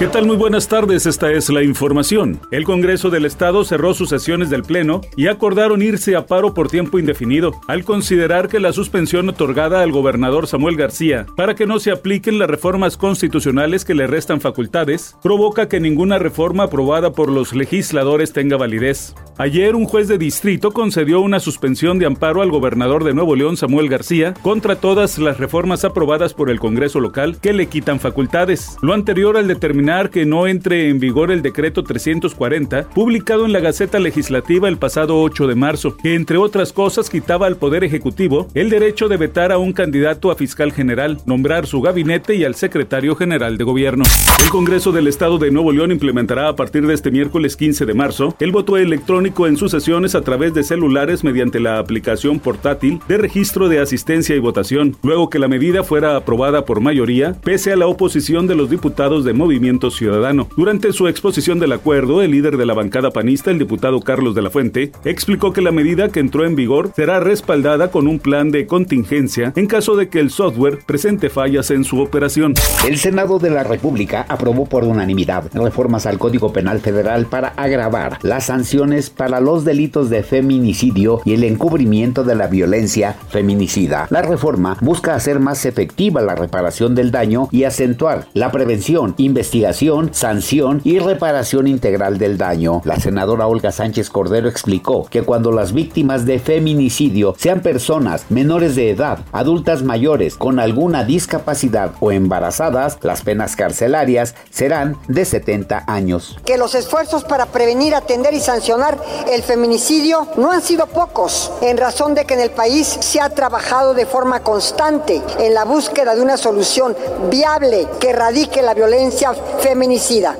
¿Qué tal? Muy buenas tardes, esta es la información. El Congreso del Estado cerró sus sesiones del Pleno y acordaron irse a paro por tiempo indefinido, al considerar que la suspensión otorgada al gobernador Samuel García para que no se apliquen las reformas constitucionales que le restan facultades, provoca que ninguna reforma aprobada por los legisladores tenga validez. Ayer un juez de distrito concedió una suspensión de amparo al gobernador de Nuevo León Samuel García contra todas las reformas aprobadas por el Congreso local que le quitan facultades. Lo anterior al determinar que no entre en vigor el decreto 340, publicado en la Gaceta Legislativa el pasado 8 de marzo, que entre otras cosas quitaba al Poder Ejecutivo el derecho de vetar a un candidato a fiscal general, nombrar su gabinete y al secretario general de gobierno. El Congreso del Estado de Nuevo León implementará a partir de este miércoles 15 de marzo el voto electrónico en sus sesiones a través de celulares mediante la aplicación portátil de registro de asistencia y votación, luego que la medida fuera aprobada por mayoría, pese a la oposición de los diputados de Movimiento Ciudadano. Durante su exposición del acuerdo, el líder de la bancada panista, el diputado Carlos de la Fuente, explicó que la medida que entró en vigor será respaldada con un plan de contingencia en caso de que el software presente fallas en su operación. El Senado de la República aprobó por unanimidad reformas al Código Penal Federal para agravar las sanciones para los delitos de feminicidio y el encubrimiento de la violencia feminicida. La reforma busca hacer más efectiva la reparación del daño y acentuar la prevención, investigación sanción y reparación integral del daño. La senadora Olga Sánchez Cordero explicó que cuando las víctimas de feminicidio sean personas menores de edad, adultas mayores con alguna discapacidad o embarazadas, las penas carcelarias serán de 70 años. Que los esfuerzos para prevenir, atender y sancionar el feminicidio no han sido pocos, en razón de que en el país se ha trabajado de forma constante en la búsqueda de una solución viable que erradique la violencia feminicida.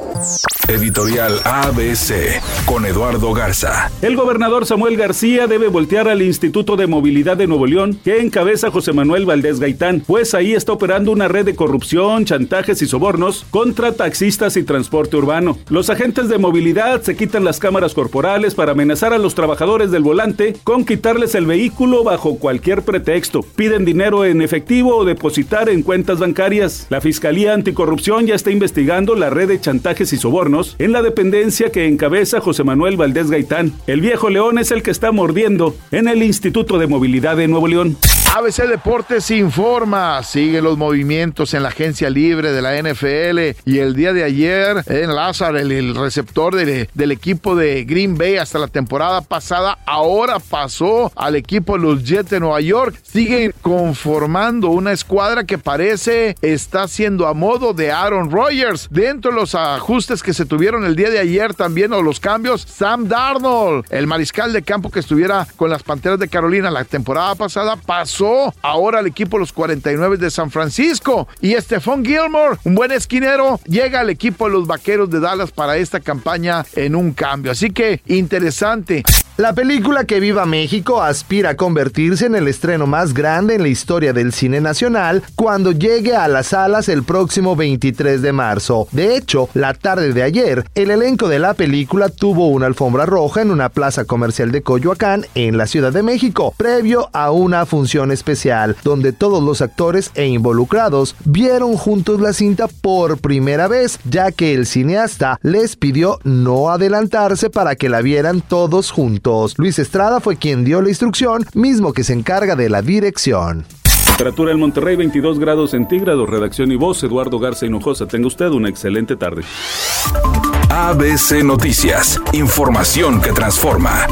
Editorial ABC con Eduardo Garza. El gobernador Samuel García debe voltear al Instituto de Movilidad de Nuevo León, que encabeza José Manuel Valdés Gaitán, pues ahí está operando una red de corrupción, chantajes y sobornos contra taxistas y transporte urbano. Los agentes de movilidad se quitan las cámaras corporales para amenazar a los trabajadores del volante con quitarles el vehículo bajo cualquier pretexto. Piden dinero en efectivo o depositar en cuentas bancarias. La Fiscalía Anticorrupción ya está investigando la red de chantajes y sobornos en la dependencia que encabeza José Manuel Valdés Gaitán. El viejo León es el que está mordiendo en el Instituto de Movilidad de Nuevo León. ABC Deportes informa, sigue los movimientos en la agencia libre de la NFL y el día de ayer en Lázaro, el, receptor del equipo de Green Bay hasta la temporada pasada, ahora pasó al equipo de de Nueva York. Sigue conformando una escuadra que parece está siendo a modo de Aaron Rodgers. Dentro de los ajustes que se tuvieron el día de ayer también los cambios, Sam Darnold, el mariscal de campo que estuviera con las Panteras de Carolina la temporada pasada, pasó ahora al equipo los 49 de San Francisco. Y Stephon Gilmore, un buen esquinero, llega al equipo de los Vaqueros de Dallas para esta campaña en un cambio. Así que interesante. La película Que Viva México aspira a convertirse en el estreno más grande en la historia del cine nacional cuando llegue a las salas el próximo 23 de marzo. De hecho, la tarde de ayer, el elenco de la película tuvo una alfombra roja en una plaza comercial de Coyoacán, en la Ciudad de México, previo a una función especial, donde todos los actores e involucrados vieron juntos la cinta por primera vez, ya que el cineasta les pidió no adelantarse para que la vieran todos juntos. Luis Estrada fue quien dio la instrucción, mismo que se encarga de la dirección. Temperatura en Monterrey 22 grados centígrados. Redacción y voz Eduardo Garza Hinojosa. Tenga usted una excelente tarde. ABC Noticias. Información que transforma.